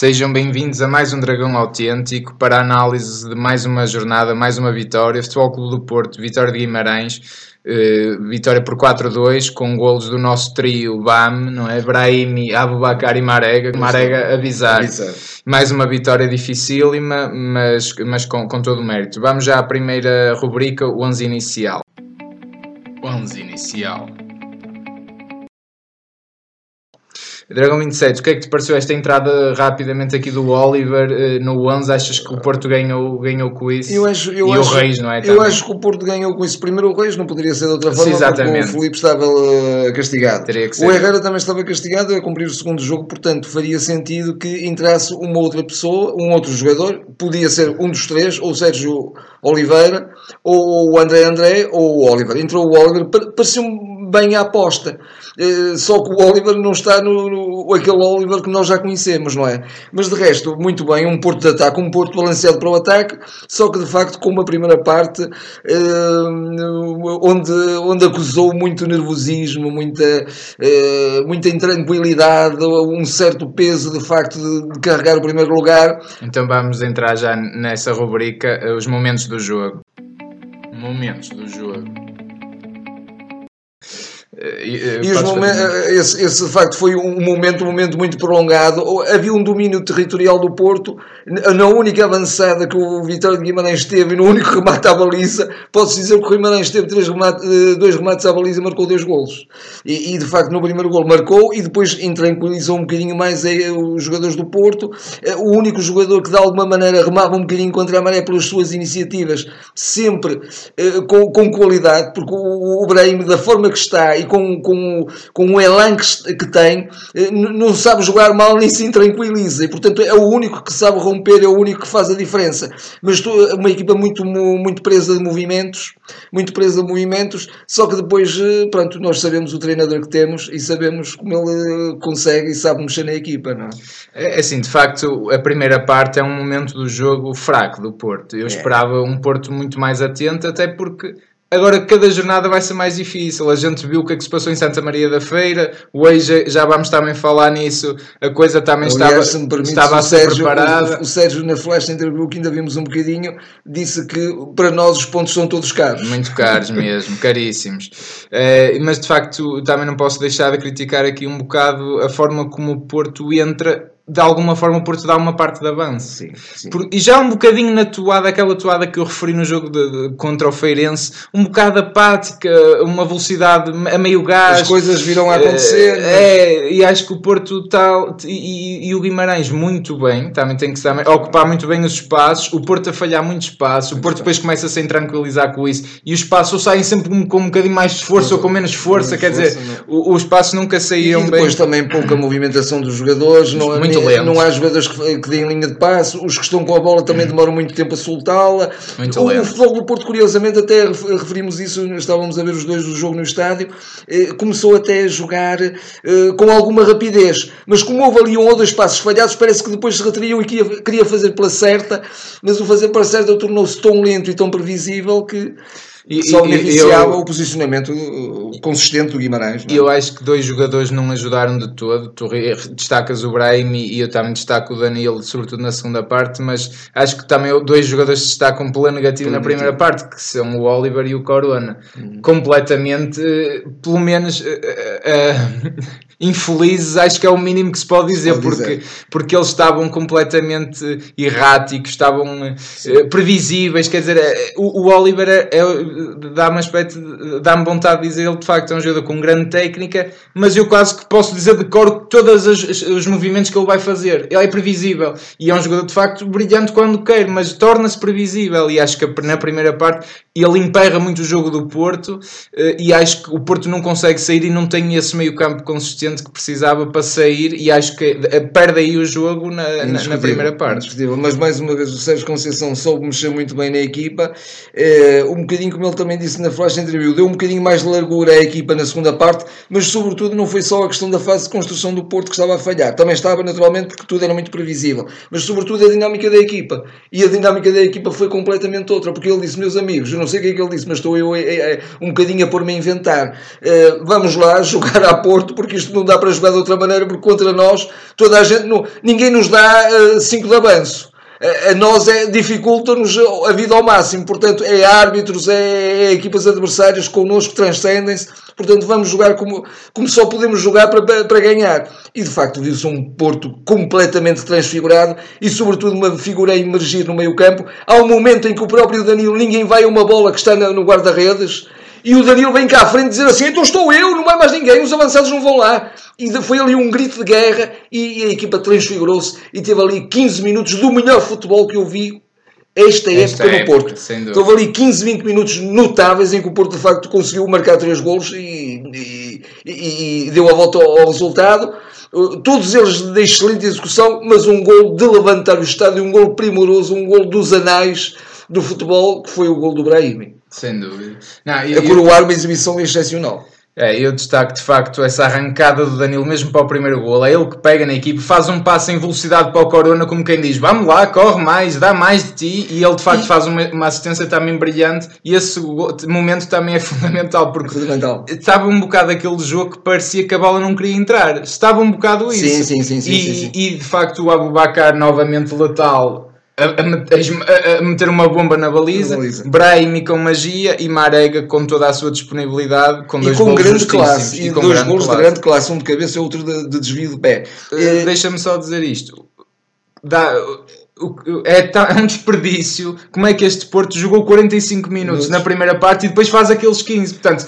Sejam bem-vindos a mais um Dragão Autêntico para a análise de mais uma jornada, mais uma vitória. Futebol Clube do Porto, vitória de Guimarães, eh, vitória por 4-2, com golos do nosso trio BAM, não é? Brahimi, Abubacar e Marega. Marega avisar. avisar. Mais uma vitória dificílima, mas, mas com, com todo o mérito. Vamos já à primeira rubrica, o 11 inicial. 11 inicial. Dragão 27, o que é que te pareceu esta entrada rapidamente aqui do Oliver uh, no 11? Achas que o Porto ganhou, ganhou com isso? Eu acho, eu e acho, o Reis, não é? Também? Eu acho que o Porto ganhou com isso. Primeiro o Reis não poderia ser de outra forma, Sim, porque o Felipe estava uh, castigado. O Herrera também estava castigado a cumprir o segundo jogo, portanto faria sentido que entrasse uma outra pessoa, um outro jogador, podia ser um dos três, ou o Sérgio Oliveira, ou o André André, ou o Oliver. Entrou o Oliver, pareceu-me bem a aposta. Uh, só que o Oliver não está no, no, aquele Oliver que nós já conhecemos, não é? Mas de resto, muito bem, um Porto de ataque, um Porto balanceado para o ataque, só que de facto com uma primeira parte uh, onde, onde acusou muito nervosismo, muita, uh, muita intranquilidade, um certo peso de facto de, de carregar o primeiro lugar. Então vamos entrar já nessa rubrica, os momentos do jogo. Momentos do jogo. E, e os momentos, esse, esse de facto foi um momento, um momento muito prolongado. Havia um domínio territorial do Porto, na única avançada que o Vitória de Guimarães teve, no único remate à baliza. Posso dizer que o Guimarães teve três remate, eh, dois remates à baliza e marcou dois golos. E, e, de facto no primeiro gol marcou e depois intranquilizou um bocadinho mais os jogadores do Porto. Eh, o único jogador que de alguma maneira remava um bocadinho contra a maré pelas suas iniciativas, sempre eh, com, com qualidade, porque o, o Brahim, da forma que está e com, com, com o elan que, que tem, eh, não sabe jogar mal nem se tranquiliza. E, portanto, é o único que sabe romper, é o único que faz a diferença. Mas uma equipa muito, muito presa de movimentos, muito presa de movimentos, só que depois, eh, pronto, nós sabemos o treinador que temos e sabemos como ele consegue e sabe mexer na equipa, não é? é assim, de facto, a primeira parte é um momento do jogo fraco do Porto. Eu é. esperava um Porto muito mais atento, até porque Agora, cada jornada vai ser mais difícil. A gente viu o que é que se passou em Santa Maria da Feira. Hoje já vamos também falar nisso. A coisa também Aliás, estava, estava a ser Sérgio, preparada. O, o, Sérgio, na flash interview, que ainda vimos um bocadinho, disse que para nós os pontos são todos caros. Muito caros mesmo, caríssimos. É, mas de facto, também não posso deixar de criticar aqui um bocado a forma como o Porto entra de alguma forma o Porto dá uma parte de avanço. Sim, sim. Por, e já um bocadinho na toada, aquela toada que eu referi no jogo de, de, contra o Feirense, um bocado apática, uma velocidade a meio gás. As coisas viram a acontecer. É, é e acho que o Porto está. E, e, o Guimarães muito bem, também tem que estar, ocupar muito bem os espaços, o Porto a falhar muito espaço, o Porto depois começa a se tranquilizar com isso e os espaços ou saem sempre com, com um bocadinho mais de força ou com menos força, quer força, dizer, os espaços nunca saíam bem. E depois bem. também pouca movimentação dos jogadores, não, muito não há jogadores que, que deem linha de passe, os que estão com a bola também demoram muito tempo a soltá-la. O, o futebol do Porto, curiosamente, até referimos isso, estávamos a ver os dois do jogo no estádio, eh, começou até a jogar eh, com alguma rapidez, mas como houve ali um ou dois passos falhados, parece que depois se retraiu e queria, queria fazer pela certa, mas o fazer pela certa tornou-se tão lento e tão previsível que e, Só beneficiava o posicionamento consistente do Guimarães. E é? eu acho que dois jogadores não ajudaram de todo. Tu destacas o Brahim e eu também destaco o Danilo, sobretudo na segunda parte, mas acho que também dois jogadores destacam pela negativa na primeira parte, que são o Oliver e o Corona. Hum. Completamente, pelo menos. Uh, uh, infelizes, acho que é o mínimo que se pode dizer, pode porque, dizer. porque eles estavam completamente erráticos, estavam uh, previsíveis. Quer dizer, o, o Oliver é, é dá-me aspecto, dá-me vontade de dizer ele de facto é um jogador com grande técnica, mas eu quase que posso dizer de cor todos os, os movimentos que ele vai fazer. Ele é previsível e é um jogador de facto brilhante quando quer, mas torna-se previsível. E acho que na primeira parte ele emperra muito o jogo do Porto eh, e acho que o Porto não consegue sair e não tem esse meio-campo consistente que precisava para sair. E acho que eh, perde aí o jogo na, na, na primeira parte. Mas mais uma vez, o Sérgio Conceição soube mexer muito bem na equipa, é, um bocadinho como ele também disse na flash interview, deu um bocadinho mais de largura à equipa na segunda parte, mas sobretudo não foi só a questão da fase de construção do Porto que estava a falhar, também estava naturalmente porque tudo era muito previsível, mas sobretudo a dinâmica da equipa. E a dinâmica da equipa foi completamente outra, porque ele disse, meus amigos, eu não sei o que é que ele disse, mas estou eu um bocadinho a pôr-me a inventar. Uh, vamos lá jogar a Porto, porque isto não dá para jogar de outra maneira, porque contra nós, toda a gente, não, ninguém nos dá 5 uh, de avanço a nós é, dificulta-nos a vida ao máximo. Portanto, é árbitros, é, é equipas adversárias connosco, transcendem-se. Portanto, vamos jogar como, como só podemos jogar para, para ganhar. E de facto, viu-se um Porto completamente transfigurado e, sobretudo, uma figura a emergir no meio-campo. Há um momento em que o próprio Danilo, ninguém vai a uma bola que está no guarda-redes e o Danilo vem cá à frente dizer assim: então estou eu, não vai mais ninguém, os avançados não vão lá. E foi ali um grito de guerra e, a equipa transfigurou-se e teve ali 15 minutos do melhor futebol que eu vi esta, esta época, no Porto. Houve ali 15, 20 minutos notáveis em que o Porto de facto conseguiu marcar três golos e, e, e, e deu a volta ao, ao, resultado. Todos eles de excelente execução, mas um gol de levantar o estádio, um gol primoroso, um gol dos anais do futebol, que foi o gol do Brahimi. Sem dúvida. Não, a coroar uma exibição excepcional. É, eu destaco de facto essa arrancada do Danilo mesmo para o primeiro gol. É ele que pega na equipe, faz um passo em velocidade para o Corona, como quem diz: vamos lá, corre mais, dá mais de ti. E ele de facto faz uma, uma assistência também brilhante. E esse momento também é fundamental, porque fundamental. estava um bocado aquele jogo que parecia que a bola não queria entrar. Estava um bocado isso. Sim, sim, sim. sim, e, sim, sim. e de facto o Abubacar novamente letal a, a, a, meter uma bomba na baliza, baliza. Brahimi com magia e Marega com toda a sua disponibilidade, com dois e com grande classe, e, e com dois gols de grande classe, um de cabeça e outro de, de desvio de pé. Uh, Deixa-me só dizer isto. Dá, é, é um desperdício. Como é que este Porto jogou 45 minutos na primeira parte e depois faz aqueles 15? Portanto,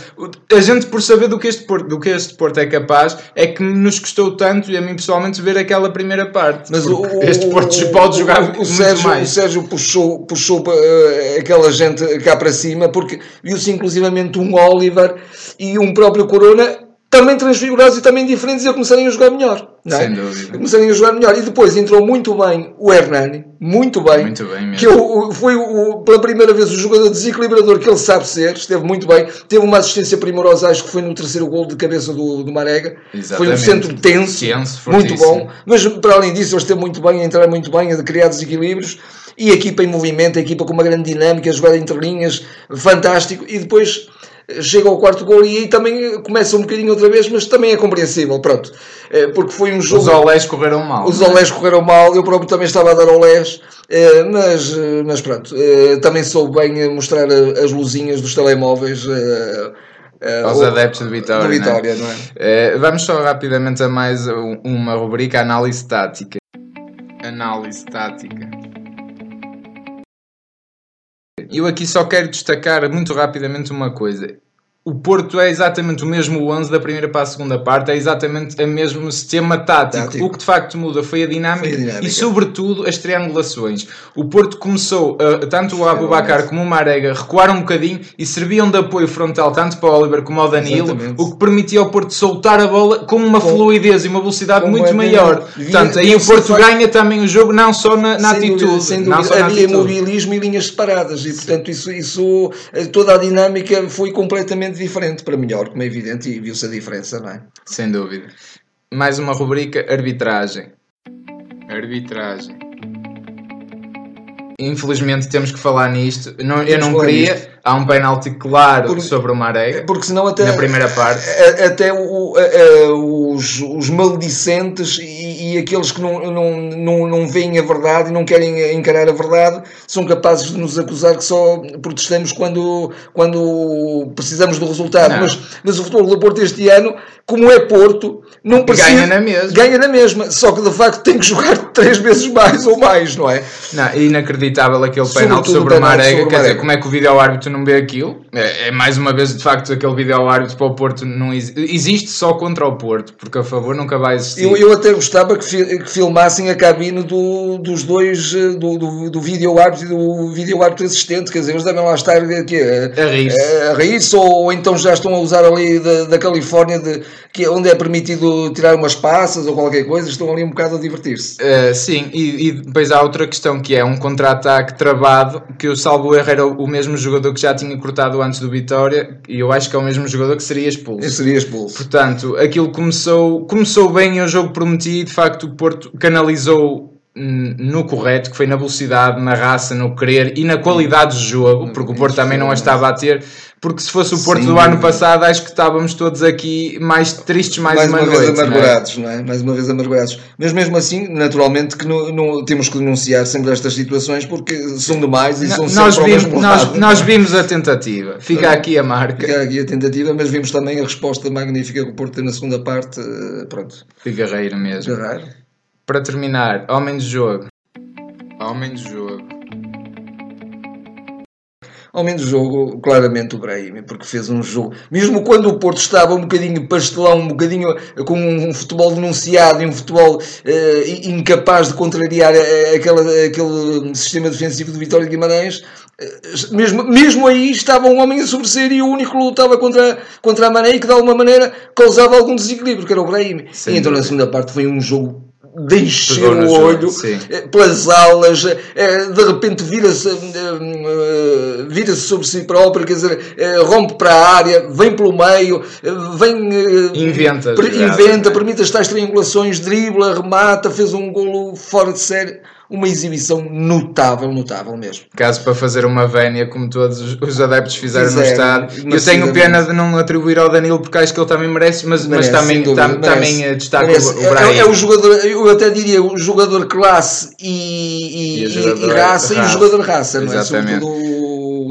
a gente, por saber do que, este Porto, do que este Porto é capaz, é que nos custou tanto, e a mim pessoalmente, ver aquela primeira parte. Mas o, este Porto o, pode jogar o, muito Sérgio, mais. O Sérgio puxou, puxou uh, aquela gente cá para cima, porque viu-se inclusivamente um Oliver e um próprio Corona também transfigurados e também diferentes e a começarem a jogar melhor. Não é? Sem dúvida. Começarem a jogar melhor. E depois entrou muito bem o Hernani, muito bem. Muito bem mesmo. Que eu, foi o, pela primeira vez o jogador desequilibrador que ele sabe ser, esteve muito bem. Teve uma assistência primorosa, acho que foi no terceiro gol de cabeça do, do Marega. Exatamente. Foi um centro tenso, tenso muito bom. Mas para além disso, ele esteve muito bem, a entrar muito bem, a criar desequilíbrios. E a equipa em movimento, a equipa com uma grande dinâmica, a jogada entre linhas, fantástico. E depois chega ao quarto gol e aí também começa um bocadinho outra vez, mas também é compreensível, pronto. É, porque foi um jogo... Os olés correram mal. Os é? olés correram mal, eu próprio também estava a dar olés, é, mas, mas pronto, também soube bem mostrar as luzinhas dos telemóveis... Aos adeptos de Vitória. De Vitória não é? Não é? vamos só rapidamente a mais uma rubrica, análise tática. Análise tática. Eu aqui só quero destacar muito rapidamente uma coisa o Porto é exatamente o mesmo 11 da primeira para a segunda parte, é exatamente o mesmo sistema tático. tático. O que de facto muda foi a dinâmica, foi a dinâmica. e, sobretudo, as triangulações. O Porto começou, uh, tanto o Abubacar como o Marega recuaram um bocadinho e serviam de apoio frontal tanto para o Oliver como ao Danilo, exatamente. o que permitia ao Porto soltar a bola com uma com, fluidez e uma velocidade muito é maior. Portanto, aí o Porto ganha também o jogo, não só na, na sem atitude. Dúvida, sem dúvida. Havia atitude. mobilismo e linhas separadas, e portanto, isso, isso, eh, toda a dinâmica foi completamente diferente para melhor, como é evidente, e viu-se a diferença, não é? Sem dúvida. Mais uma rubrica: arbitragem. Arbitragem. Infelizmente temos que falar nisto. Não, eu não queria. Há um penalti claro porque, sobre o Marega porque senão até na primeira parte. até o, os, os maldicentes e, e, aqueles que não, não, não, não veem a verdade e não querem encarar a verdade são capazes de nos acusar que só protestamos quando, quando precisamos do resultado. Mas, mas o futebol do Porto este ano como é Porto não precisa, ganha na mesma. ganha na mesma só que de facto tem que jogar três vezes mais ou mais não é? Não, inacreditável aquele penalti sobre, o Marega quer dizer como é que o vídeo árbitro não vê aquilo. É, é, mais uma vez, de facto, aquele vídeo árbitro para o Porto não existe. Existe só contra o Porto, porque a favor nunca vai existir. Eu, eu até gostava que, fi, que filmassem a cabine do, dos dois, eh, do, do, do vídeo árbitro e do vídeo árbitro assistente. Quer dizer, eles devem lá estar aqui, a, a rir-se. A, a rir ou, ou, então já estão a usar ali da, da Califórnia, de, que, é onde é permitido tirar umas passas ou qualquer coisa, estão ali um bocado a divertir-se. Uh, sim, e, e, depois há outra questão que é um contra-ataque travado, que o Salvo Erro era o mesmo jogador que já tinha cortado antes do Vitória e eu acho que é o mesmo jogador que seria expulso. seria expulso. Portanto, aquilo começou, começou bem, o jogo prometido, de facto o Porto canalizou no correto, que foi na velocidade, na raça, no querer e na qualidade de jogo, porque o Porto também não a estava a ter, porque se fosse o Porto Sim, do ano passado, acho que estávamos todos aqui mais tristes mais, mais uma, uma vez amargurados, não é? não é? Mais uma vez amargurados. Mas mesmo assim, naturalmente que não, não, temos que denunciar sempre estas situações porque são demais e são nós vimos, nós, nós, vimos a tentativa. Fica aqui a marca. Fica aqui a tentativa, mas vimos também a resposta magnífica que o Porto tem na segunda parte. Eh, pronto. Foi guerreiro mesmo. Para terminar, homem de jogo. Homem de jogo. Homem de jogo, claramente o Brahim, porque fez um jogo. Mesmo quando o Porto estava um bocadinho pastelão, um bocadinho com um futebol denunciado e um futebol uh, incapaz de contrariar eh, aquela, aquele sistema defensivo de Vitória de Guimarães, uh, mesmo, mesmo aí estava um homem a sobressair e o único que lutava contra, contra a Mané e que de alguma maneira causava algum desequilíbrio, que era o Brahim. E então na segunda parte foi um jogo de encher o olho jogo, pelas aulas, eh, de repente vira-se eh, eh, vira sobre si próprio, quer dizer, rompe para a área, vem pelo meio, vem. Inventa. Inventa, permite as tais triangulações, dribla, remata, fez um golo fora de série uma exibição notável, notável mesmo. Caso para fazer uma vénia, como todos os adeptos fizeram, fizeram no estádio. Eu tenho pena de não atribuir ao Danilo, porque acho que ele também merece, mas, merece, mas também, dúvida, tam, também destaca merece. o, Brian. É, é, o jogador, eu até diria o jogador classe e, e, e, e raça, raça, e o jogador raça, não é? Exatamente. Sobretudo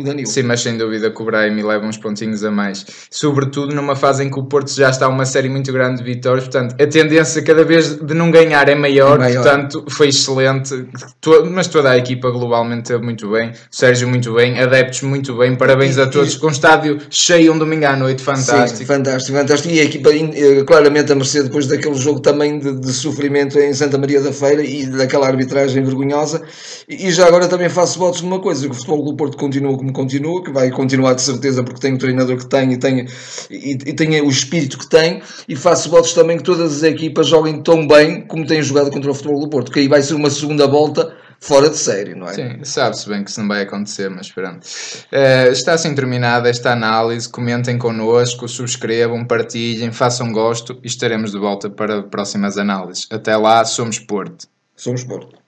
o Danilo. Sim, mas sem dúvida que o Brahim leva uns pontinhos a mais. Sobretudo numa fase em que o Porto já está uma série muito grande de vitórias, portanto, a tendência cada vez de não ganhar é maior, é maior. portanto, foi excelente. Mas toda a equipa globalmente teve muito bem, o Sérgio muito bem, adeptos muito bem, parabéns e, a todos, e... com um estádio cheio um domingo à noite, fantástico. Sim, fantástico, fantástico. E a equipa eh, claramente a merecer depois daquele jogo também de, de sofrimento em Santa Maria da Feira e daquela arbitragem vergonhosa. E já agora também faço votos de uma coisa, que o futebol do Porto continua como continua, que vai continuar de certeza porque tem o treinador que tem e tem, e, e tem o espírito que tem, e faço votos também que todas as equipas joguem tão bem como têm jogado contra o futebol do Porto, que aí vai ser uma segunda volta fora de série, não é? Sim, sabe-se bem que isso não vai acontecer, mas esperando. Uh, está assim terminada esta análise. Comentem connosco, subscrevam, partilhem, façam gosto e estaremos de volta para próximas análises. Até lá, somos Porto. Somos Porto.